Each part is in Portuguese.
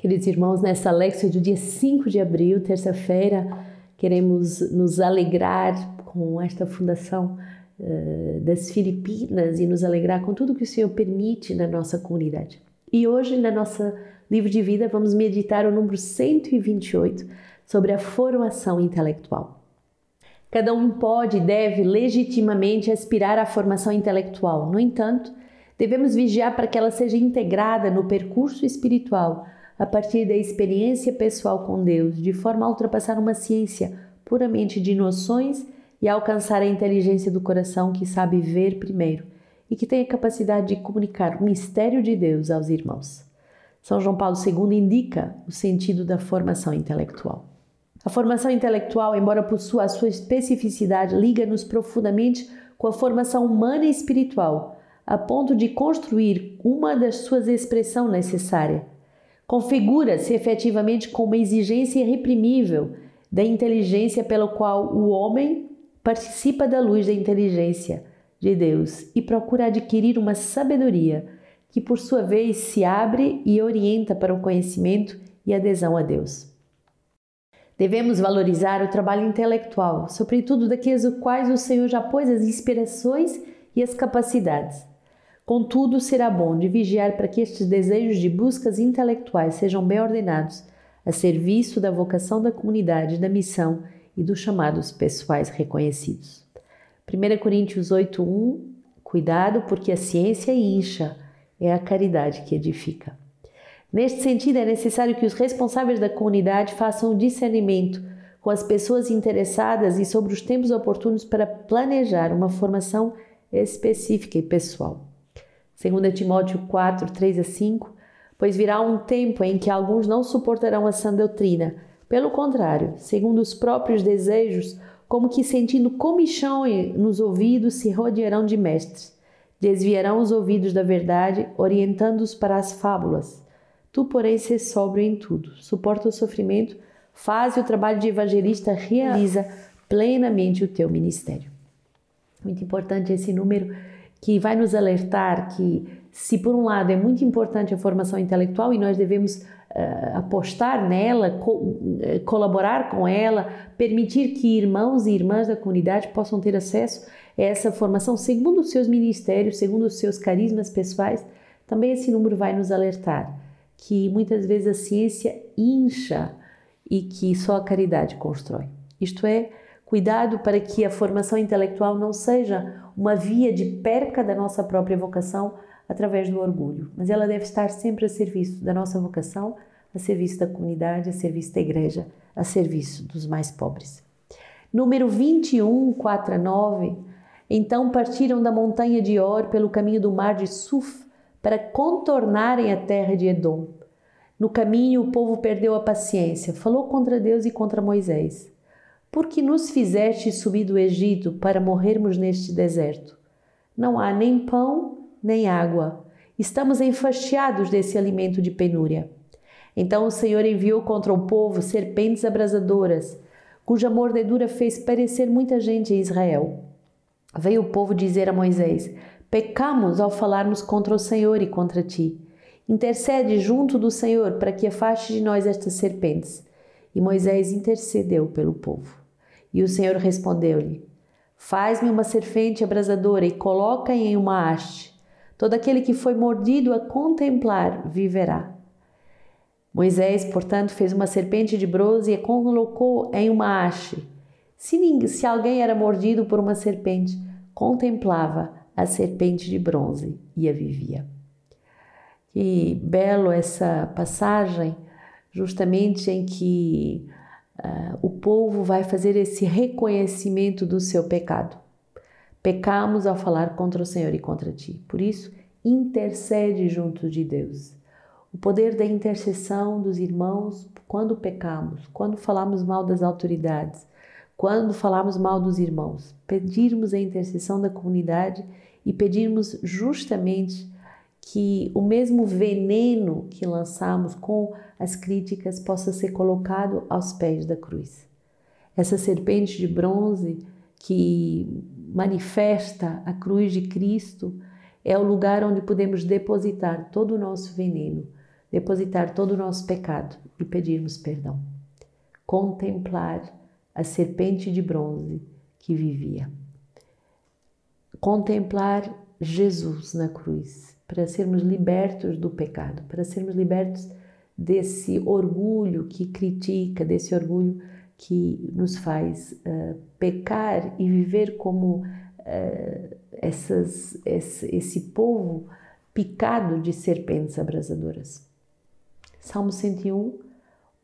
Queridos irmãos, nessa Lexia do dia 5 de abril, terça-feira, queremos nos alegrar com esta fundação uh, das Filipinas e nos alegrar com tudo que o Senhor permite na nossa comunidade. E hoje, na nossa livro de vida, vamos meditar o número 128 sobre a formação intelectual. Cada um pode e deve legitimamente aspirar à formação intelectual. No entanto, devemos vigiar para que ela seja integrada no percurso espiritual a partir da experiência pessoal com Deus, de forma a ultrapassar uma ciência puramente de noções e alcançar a inteligência do coração que sabe ver primeiro e que tem a capacidade de comunicar o mistério de Deus aos irmãos. São João Paulo II indica o sentido da formação intelectual. A formação intelectual, embora possua a sua especificidade, liga-nos profundamente com a formação humana e espiritual, a ponto de construir uma das suas expressões necessária. Configura-se efetivamente como uma exigência irreprimível da inteligência pela qual o homem participa da luz da inteligência de Deus e procura adquirir uma sabedoria que, por sua vez, se abre e orienta para o conhecimento e adesão a Deus. Devemos valorizar o trabalho intelectual, sobretudo daqueles quais o Senhor já pôs as inspirações e as capacidades. Contudo, será bom de vigiar para que estes desejos de buscas intelectuais sejam bem ordenados, a serviço da vocação da comunidade, da missão e dos chamados pessoais reconhecidos. 1 Coríntios 8:1 Cuidado, porque a ciência incha, é a caridade que edifica. Neste sentido, é necessário que os responsáveis da comunidade façam discernimento com as pessoas interessadas e sobre os tempos oportunos para planejar uma formação específica e pessoal. 2 Timóteo 4, 3 a 5, pois virá um tempo em que alguns não suportarão a sã doutrina. Pelo contrário, segundo os próprios desejos, como que sentindo comichão nos ouvidos, se rodearão de mestres. Desviarão os ouvidos da verdade, orientando-os para as fábulas. Tu, porém, se sóbrio em tudo, suporta o sofrimento, faz o trabalho de evangelista, realiza plenamente o teu ministério. Muito importante esse número que vai nos alertar que, se por um lado é muito importante a formação intelectual e nós devemos uh, apostar nela, co eh, colaborar com ela, permitir que irmãos e irmãs da comunidade possam ter acesso a essa formação segundo os seus ministérios, segundo os seus carismas pessoais, também esse número vai nos alertar que muitas vezes a ciência incha e que só a caridade constrói. Isto é, Cuidado para que a formação intelectual não seja uma via de perca da nossa própria vocação através do orgulho, mas ela deve estar sempre a serviço da nossa vocação, a serviço da comunidade, a serviço da igreja, a serviço dos mais pobres. Número 21, 4 a 9. Então partiram da montanha de Or pelo caminho do mar de Suf para contornarem a terra de Edom. No caminho, o povo perdeu a paciência, falou contra Deus e contra Moisés. Por que nos fizeste subir do Egito para morrermos neste deserto? Não há nem pão nem água. Estamos enfastiados desse alimento de penúria. Então o Senhor enviou contra o povo serpentes abrasadoras, cuja mordedura fez perecer muita gente em Israel. Veio o povo dizer a Moisés: Pecamos ao falarmos contra o Senhor e contra ti. Intercede junto do Senhor para que afaste de nós estas serpentes. E Moisés intercedeu pelo povo. E o Senhor respondeu-lhe: Faz-me uma serpente abrasadora e coloca em uma haste. Todo aquele que foi mordido a contemplar viverá. Moisés, portanto, fez uma serpente de bronze e a colocou em uma haste. Se, se alguém era mordido por uma serpente, contemplava a serpente de bronze e a vivia. Que belo essa passagem, justamente em que uh, o povo vai fazer esse reconhecimento do seu pecado. Pecamos ao falar contra o Senhor e contra ti. Por isso, intercede junto de Deus. O poder da intercessão dos irmãos quando pecamos, quando falamos mal das autoridades, quando falamos mal dos irmãos, pedirmos a intercessão da comunidade e pedirmos justamente que o mesmo veneno que lançamos com as críticas possa ser colocado aos pés da cruz. Essa serpente de bronze que manifesta a cruz de Cristo é o lugar onde podemos depositar todo o nosso veneno, depositar todo o nosso pecado e pedirmos perdão. Contemplar a serpente de bronze que vivia. Contemplar Jesus na cruz, para sermos libertos do pecado, para sermos libertos desse orgulho que critica, desse orgulho que nos faz uh, pecar e viver como uh, essas, esse, esse povo picado de serpentes abrasadoras. Salmo 101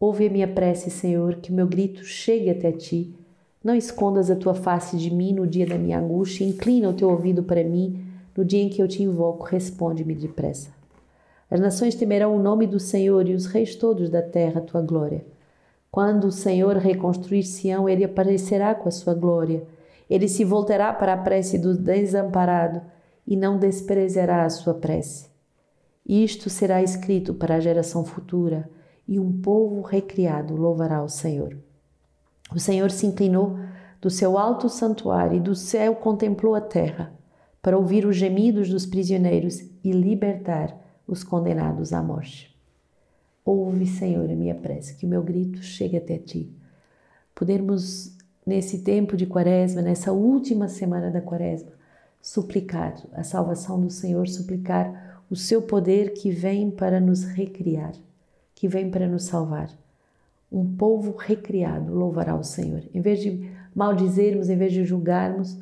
Ouve a minha prece, Senhor, que o meu grito chegue até ti. Não escondas a tua face de mim no dia da minha angústia, inclina o teu ouvido para mim no dia em que eu te invoco, responde-me depressa. As nações temerão o nome do Senhor e os reis todos da terra a tua glória. Quando o Senhor reconstruir Sião, ele aparecerá com a sua glória. Ele se voltará para a prece do desamparado e não desprezará a sua prece. Isto será escrito para a geração futura, e um povo recriado louvará o Senhor. O Senhor se inclinou do seu alto santuário e do céu contemplou a terra, para ouvir os gemidos dos prisioneiros e libertar os condenados à morte. Ouve, Senhor, a minha prece, que o meu grito chegue até ti. Podermos, nesse tempo de quaresma, nessa última semana da quaresma, suplicar a salvação do Senhor, suplicar o seu poder que vem para nos recriar, que vem para nos salvar. Um povo recriado louvará o Senhor. Em vez de maldizermos, em vez de julgarmos,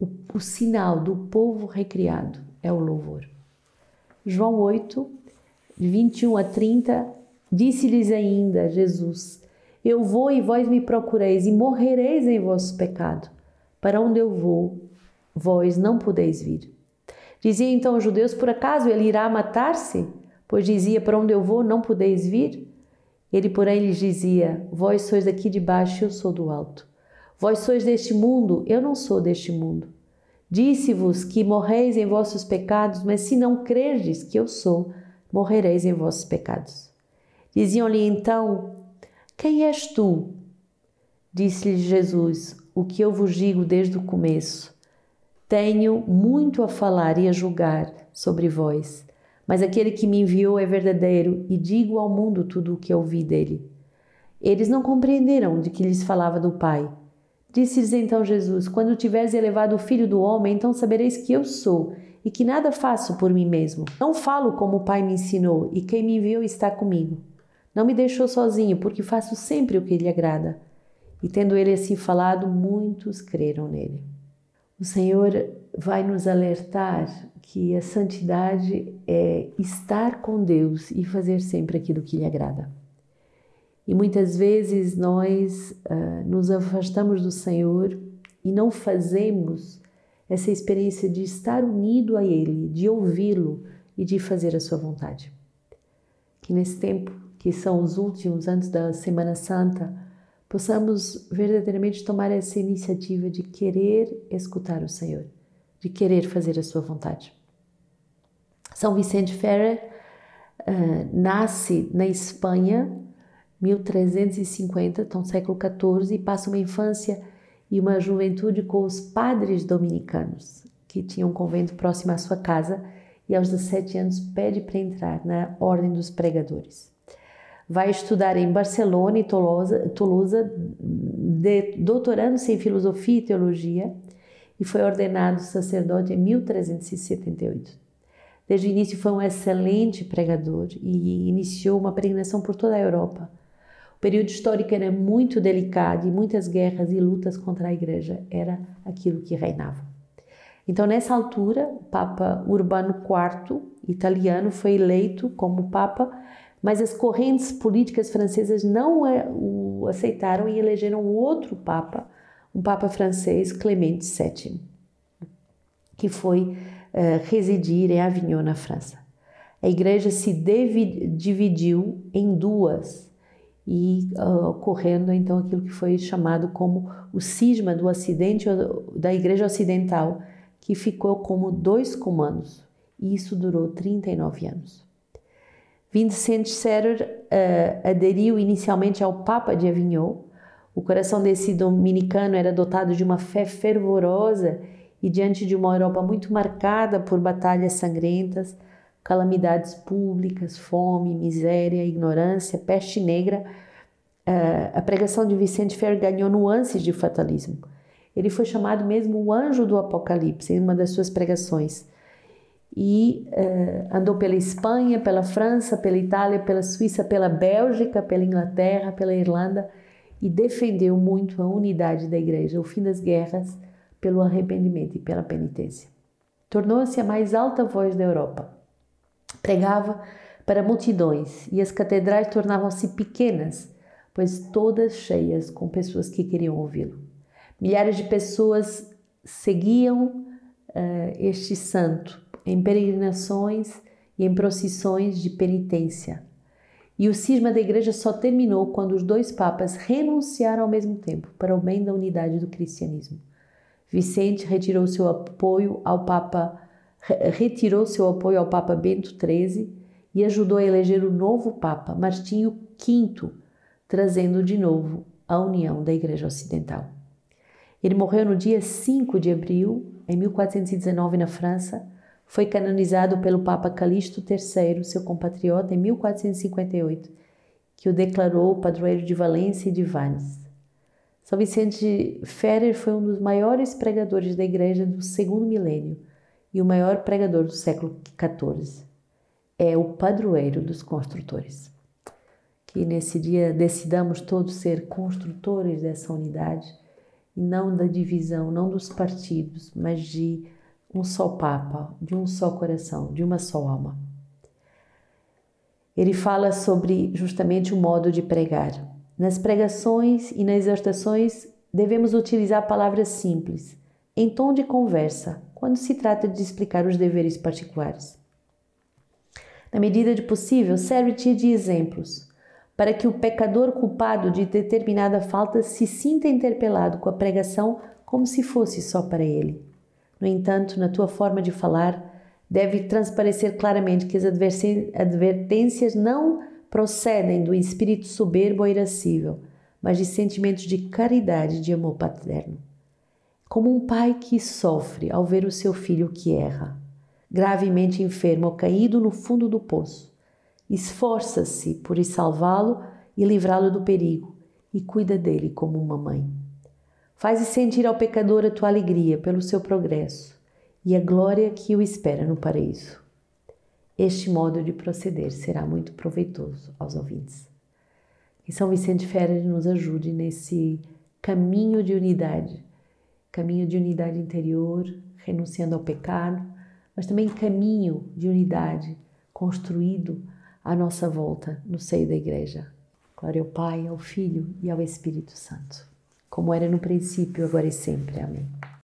o, o sinal do povo recriado é o louvor. João 8, 21 a 30, disse-lhes ainda Jesus: Eu vou e vós me procureis, e morrereis em vosso pecado. Para onde eu vou, vós não podeis vir. Dizia então os judeus: Por acaso ele irá matar-se? Pois dizia: Para onde eu vou, não podeis vir. Ele, porém, lhes dizia: Vós sois daqui de baixo, eu sou do alto. Vós sois deste mundo, eu não sou deste mundo. Disse-vos que morreis em vossos pecados, mas se não crerdes que eu sou, morrereis em vossos pecados. Diziam-lhe então: Quem és tu? Disse-lhe Jesus: O que eu vos digo desde o começo. Tenho muito a falar e a julgar sobre vós, mas aquele que me enviou é verdadeiro e digo ao mundo tudo o que ouvi dele. Eles não compreenderam de que lhes falava do Pai. Disse-lhes então Jesus: Quando tiveres elevado o Filho do Homem, então sabereis que eu sou e que nada faço por mim mesmo. Não falo como o Pai me ensinou e quem me enviou está comigo. Não me deixou sozinho, porque faço sempre o que lhe agrada. E tendo ele assim falado, muitos creram nele. O Senhor vai nos alertar que a santidade é estar com Deus e fazer sempre aquilo que lhe agrada. E muitas vezes nós uh, nos afastamos do Senhor e não fazemos essa experiência de estar unido a Ele, de ouvi-lo e de fazer a sua vontade. Que nesse tempo, que são os últimos antes da Semana Santa, possamos verdadeiramente tomar essa iniciativa de querer escutar o Senhor, de querer fazer a sua vontade. São Vicente Ferrer uh, nasce na Espanha 1350, então século XIV, e passa uma infância e uma juventude com os padres dominicanos, que tinham um convento próximo à sua casa, e aos 17 anos pede para entrar na Ordem dos Pregadores. Vai estudar em Barcelona e Toulouse, doutorando-se em Filosofia e Teologia, e foi ordenado sacerdote em 1378. Desde o início foi um excelente pregador e iniciou uma peregrinação por toda a Europa o período histórico era muito delicado e muitas guerras e lutas contra a igreja era aquilo que reinava. Então, nessa altura, o Papa Urbano IV, italiano, foi eleito como Papa, mas as correntes políticas francesas não o aceitaram e elegeram outro Papa, um Papa francês, Clemente VII, que foi uh, residir em Avignon, na França. A igreja se dividiu em duas e uh, ocorrendo então aquilo que foi chamado como o cisma do Ocidente da Igreja Ocidental, que ficou como dois comandos, e isso durou 39 anos. Vincent Serrer uh, aderiu inicialmente ao Papa de Avignon. O coração desse dominicano era dotado de uma fé fervorosa e diante de uma Europa muito marcada por batalhas sangrentas, calamidades públicas, fome, miséria, ignorância, peste negra, eh, a pregação de Vicente Ferrer ganhou nuances de fatalismo. Ele foi chamado mesmo o anjo do Apocalipse em uma das suas pregações. E uh, andou pela Espanha, pela França, pela Itália, pela Suíça, pela Bélgica, pela Inglaterra, pela Irlanda e defendeu muito a unidade da igreja, o fim das guerras, pelo arrependimento e pela penitência. Tornou-se a mais alta voz da Europa. Pregava para multidões e as catedrais tornavam-se pequenas, pois todas cheias com pessoas que queriam ouvi-lo. Milhares de pessoas seguiam uh, este santo em peregrinações e em procissões de penitência. E o cisma da igreja só terminou quando os dois papas renunciaram ao mesmo tempo para o bem da unidade do cristianismo. Vicente retirou seu apoio ao Papa retirou seu apoio ao Papa Bento XIII e ajudou a eleger o novo Papa Martinho V, trazendo de novo a união da Igreja Ocidental. Ele morreu no dia 5 de abril, em 1419, na França. Foi canonizado pelo Papa Calixto III, seu compatriota, em 1458, que o declarou padroeiro de Valência e de Vannes. São Vicente Ferrer foi um dos maiores pregadores da Igreja do segundo milênio e o maior pregador do século XIV. É o padroeiro dos construtores. Que nesse dia decidamos todos ser construtores dessa unidade e não da divisão, não dos partidos, mas de um só Papa, de um só coração, de uma só alma. Ele fala sobre justamente o modo de pregar. Nas pregações e nas exortações devemos utilizar palavras simples, em tom de conversa, quando se trata de explicar os deveres particulares. Na medida de possível, serve-te de exemplos para que o pecador culpado de determinada falta se sinta interpelado com a pregação como se fosse só para ele. No entanto, na tua forma de falar, deve transparecer claramente que as advertências não procedem do espírito soberbo ou irascível, mas de sentimentos de caridade e de amor paterno. Como um pai que sofre ao ver o seu filho que erra, gravemente enfermo ou caído no fundo do poço esforça-se por salvá-lo e livrá-lo do perigo e cuida dele como uma mãe. Faze sentir ao pecador a tua alegria pelo seu progresso e a glória que o espera no paraíso. Este modo de proceder será muito proveitoso aos ouvintes. Que São Vicente Ferrer nos ajude nesse caminho de unidade, caminho de unidade interior, renunciando ao pecado, mas também caminho de unidade construído à nossa volta no seio da Igreja. Glória ao Pai, ao Filho e ao Espírito Santo, como era no princípio, agora e sempre. Amém.